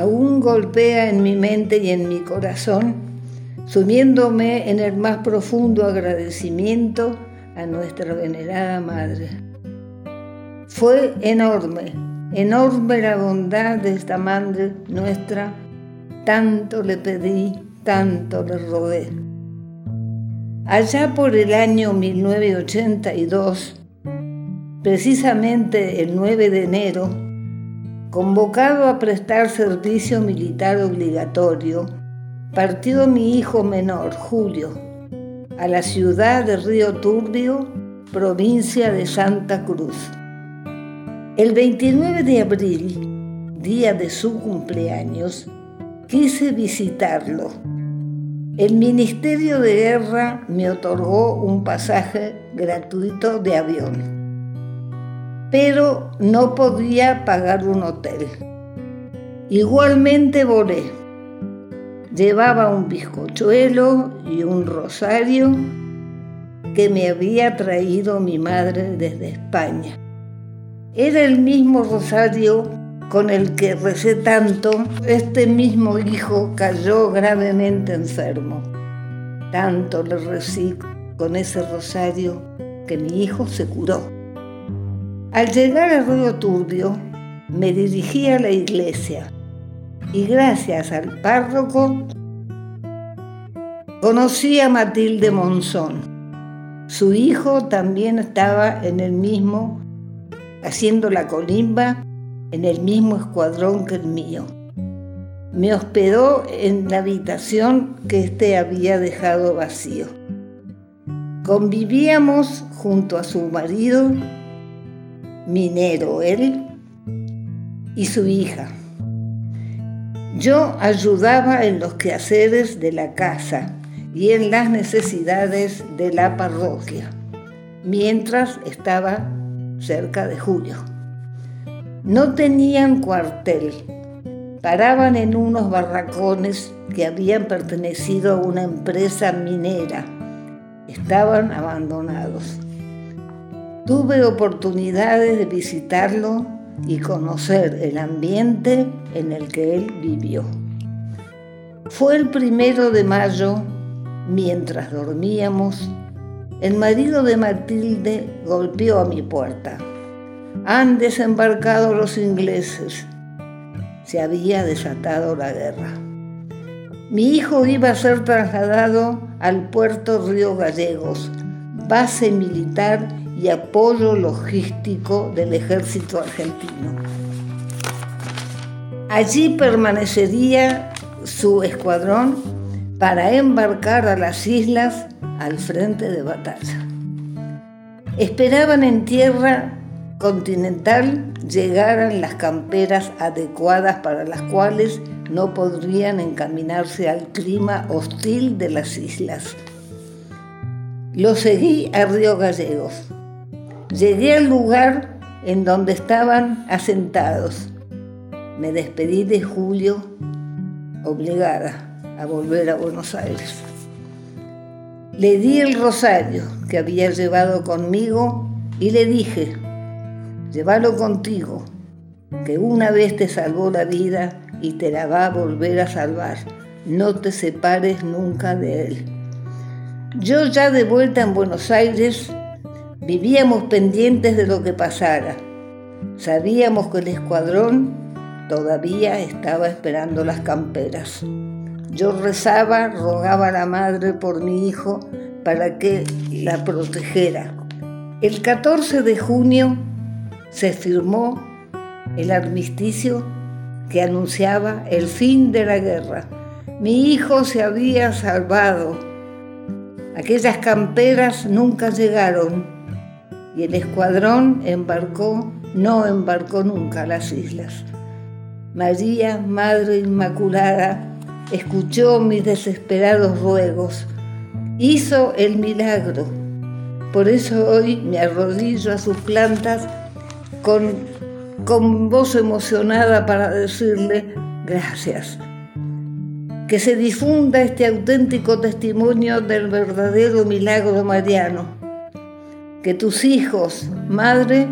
aún golpea en mi mente y en mi corazón, sumiéndome en el más profundo agradecimiento a nuestra venerada Madre. Fue enorme, enorme la bondad de esta Madre nuestra, tanto le pedí, tanto le rogué. Allá por el año 1982, precisamente el 9 de enero, convocado a prestar servicio militar obligatorio, partió mi hijo menor, Julio, a la ciudad de Río Turbio, provincia de Santa Cruz. El 29 de abril, día de su cumpleaños, quise visitarlo el Ministerio de Guerra me otorgó un pasaje gratuito de avión, pero no podía pagar un hotel. Igualmente volé. Llevaba un bizcochuelo y un rosario que me había traído mi madre desde España. Era el mismo rosario con el que recé tanto, este mismo hijo cayó gravemente enfermo. Tanto le recí con ese rosario que mi hijo se curó. Al llegar al río Turbio, me dirigí a la iglesia y gracias al párroco conocí a Matilde Monzón. Su hijo también estaba en el mismo, haciendo la colimba en el mismo escuadrón que el mío. Me hospedó en la habitación que éste había dejado vacío. Convivíamos junto a su marido, minero él, y su hija. Yo ayudaba en los quehaceres de la casa y en las necesidades de la parroquia, mientras estaba cerca de Julio. No tenían cuartel, paraban en unos barracones que habían pertenecido a una empresa minera. Estaban abandonados. Tuve oportunidades de visitarlo y conocer el ambiente en el que él vivió. Fue el primero de mayo, mientras dormíamos, el marido de Matilde golpeó a mi puerta. Han desembarcado los ingleses. Se había desatado la guerra. Mi hijo iba a ser trasladado al puerto Río Gallegos, base militar y apoyo logístico del ejército argentino. Allí permanecería su escuadrón para embarcar a las islas al frente de batalla. Esperaban en tierra continental llegaran las camperas adecuadas para las cuales no podrían encaminarse al clima hostil de las islas. Lo seguí a Río Gallegos. Llegué al lugar en donde estaban asentados. Me despedí de Julio, obligada a volver a Buenos Aires. Le di el rosario que había llevado conmigo y le dije, llévalo contigo, que una vez te salvó la vida y te la va a volver a salvar. No te separes nunca de él. Yo ya de vuelta en Buenos Aires vivíamos pendientes de lo que pasara. Sabíamos que el escuadrón todavía estaba esperando las camperas. Yo rezaba, rogaba a la madre por mi hijo para que la protegiera. El 14 de junio se firmó el armisticio que anunciaba el fin de la guerra. Mi hijo se había salvado. Aquellas camperas nunca llegaron y el escuadrón embarcó, no embarcó nunca a las islas. María, Madre Inmaculada, escuchó mis desesperados ruegos, hizo el milagro. Por eso hoy me arrodillo a sus plantas con, con voz emocionada para decirle gracias. Que se difunda este auténtico testimonio del verdadero milagro mariano. Que tus hijos, madre,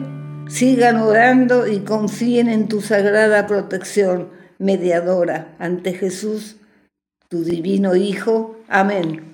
sigan orando y confíen en tu sagrada protección. mediadora ante Jesús, tu divino Hijo. Amén.